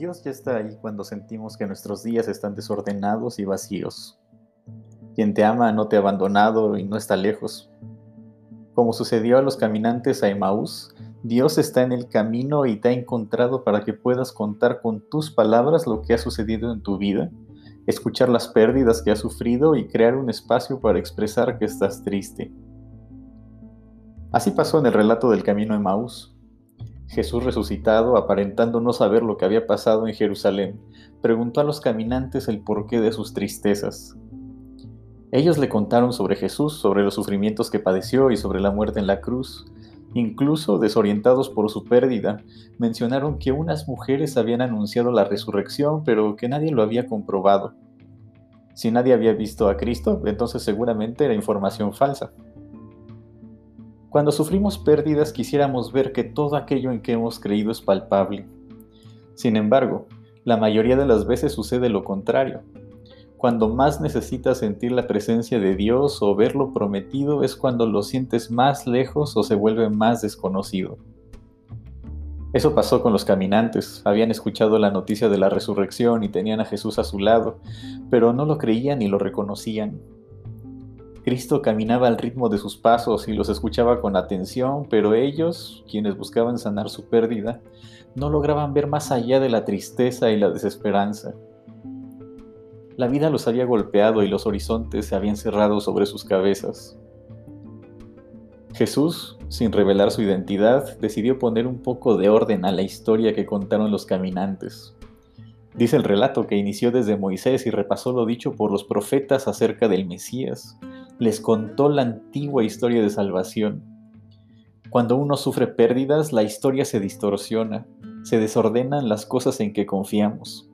Dios ya está ahí cuando sentimos que nuestros días están desordenados y vacíos. Quien te ama no te ha abandonado y no está lejos. Como sucedió a los caminantes a Emaús, Dios está en el camino y te ha encontrado para que puedas contar con tus palabras lo que ha sucedido en tu vida, escuchar las pérdidas que has sufrido y crear un espacio para expresar que estás triste. Así pasó en el relato del camino a Emaús. Jesús resucitado, aparentando no saber lo que había pasado en Jerusalén, preguntó a los caminantes el porqué de sus tristezas. Ellos le contaron sobre Jesús, sobre los sufrimientos que padeció y sobre la muerte en la cruz. Incluso, desorientados por su pérdida, mencionaron que unas mujeres habían anunciado la resurrección, pero que nadie lo había comprobado. Si nadie había visto a Cristo, entonces seguramente era información falsa. Cuando sufrimos pérdidas quisiéramos ver que todo aquello en que hemos creído es palpable. Sin embargo, la mayoría de las veces sucede lo contrario. Cuando más necesitas sentir la presencia de Dios o ver lo prometido es cuando lo sientes más lejos o se vuelve más desconocido. Eso pasó con los caminantes. Habían escuchado la noticia de la resurrección y tenían a Jesús a su lado, pero no lo creían ni lo reconocían. Cristo caminaba al ritmo de sus pasos y los escuchaba con atención, pero ellos, quienes buscaban sanar su pérdida, no lograban ver más allá de la tristeza y la desesperanza. La vida los había golpeado y los horizontes se habían cerrado sobre sus cabezas. Jesús, sin revelar su identidad, decidió poner un poco de orden a la historia que contaron los caminantes. Dice el relato que inició desde Moisés y repasó lo dicho por los profetas acerca del Mesías, les contó la antigua historia de salvación. Cuando uno sufre pérdidas, la historia se distorsiona, se desordenan las cosas en que confiamos.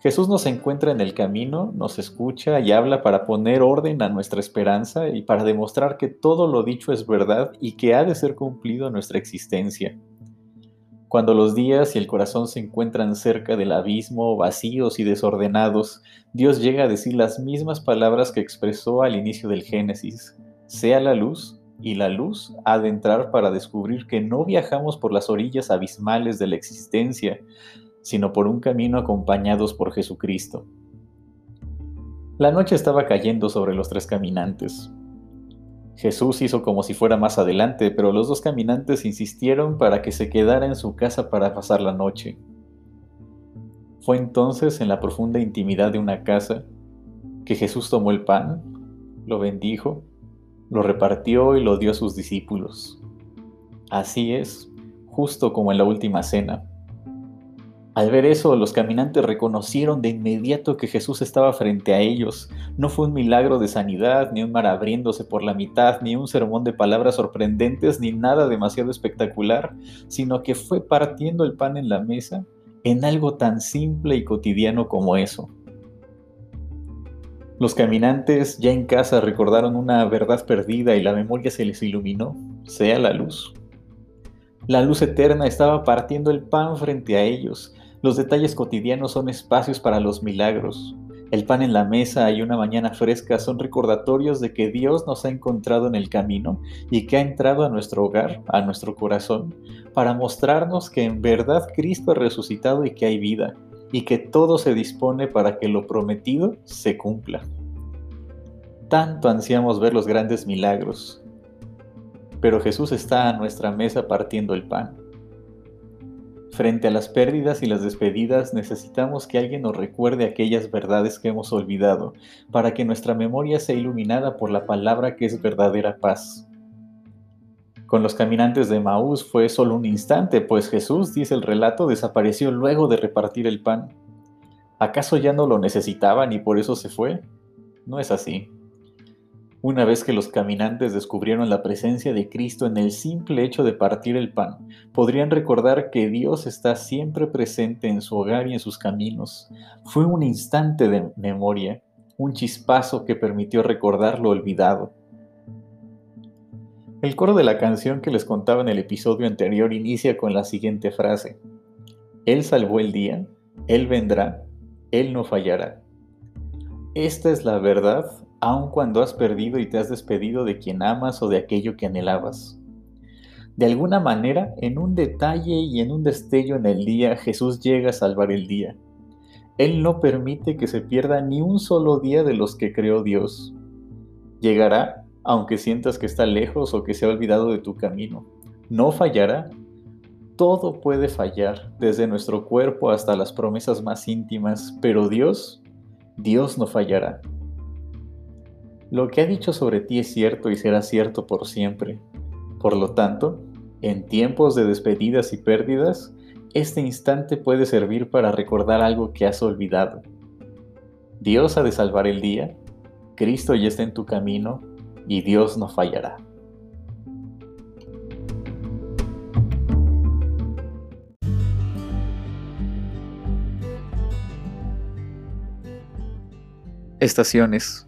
Jesús nos encuentra en el camino, nos escucha y habla para poner orden a nuestra esperanza y para demostrar que todo lo dicho es verdad y que ha de ser cumplido nuestra existencia. Cuando los días y el corazón se encuentran cerca del abismo, vacíos y desordenados, Dios llega a decir las mismas palabras que expresó al inicio del Génesis. Sea la luz, y la luz ha de entrar para descubrir que no viajamos por las orillas abismales de la existencia, sino por un camino acompañados por Jesucristo. La noche estaba cayendo sobre los tres caminantes. Jesús hizo como si fuera más adelante, pero los dos caminantes insistieron para que se quedara en su casa para pasar la noche. Fue entonces en la profunda intimidad de una casa que Jesús tomó el pan, lo bendijo, lo repartió y lo dio a sus discípulos. Así es, justo como en la última cena. Al ver eso, los caminantes reconocieron de inmediato que Jesús estaba frente a ellos. No fue un milagro de sanidad, ni un mar abriéndose por la mitad, ni un sermón de palabras sorprendentes, ni nada demasiado espectacular, sino que fue partiendo el pan en la mesa en algo tan simple y cotidiano como eso. Los caminantes ya en casa recordaron una verdad perdida y la memoria se les iluminó, sea la luz. La luz eterna estaba partiendo el pan frente a ellos, los detalles cotidianos son espacios para los milagros. El pan en la mesa y una mañana fresca son recordatorios de que Dios nos ha encontrado en el camino y que ha entrado a nuestro hogar, a nuestro corazón, para mostrarnos que en verdad Cristo ha resucitado y que hay vida, y que todo se dispone para que lo prometido se cumpla. Tanto ansiamos ver los grandes milagros, pero Jesús está a nuestra mesa partiendo el pan. Frente a las pérdidas y las despedidas necesitamos que alguien nos recuerde aquellas verdades que hemos olvidado, para que nuestra memoria sea iluminada por la palabra que es verdadera paz. Con los caminantes de Maús fue solo un instante, pues Jesús, dice el relato, desapareció luego de repartir el pan. ¿Acaso ya no lo necesitaban y por eso se fue? No es así. Una vez que los caminantes descubrieron la presencia de Cristo en el simple hecho de partir el pan, podrían recordar que Dios está siempre presente en su hogar y en sus caminos. Fue un instante de memoria, un chispazo que permitió recordar lo olvidado. El coro de la canción que les contaba en el episodio anterior inicia con la siguiente frase. Él salvó el día, Él vendrá, Él no fallará. Esta es la verdad aun cuando has perdido y te has despedido de quien amas o de aquello que anhelabas. De alguna manera, en un detalle y en un destello en el día, Jesús llega a salvar el día. Él no permite que se pierda ni un solo día de los que creó Dios. Llegará, aunque sientas que está lejos o que se ha olvidado de tu camino. No fallará. Todo puede fallar, desde nuestro cuerpo hasta las promesas más íntimas, pero Dios, Dios no fallará. Lo que ha dicho sobre ti es cierto y será cierto por siempre. Por lo tanto, en tiempos de despedidas y pérdidas, este instante puede servir para recordar algo que has olvidado. Dios ha de salvar el día, Cristo ya está en tu camino y Dios no fallará. Estaciones.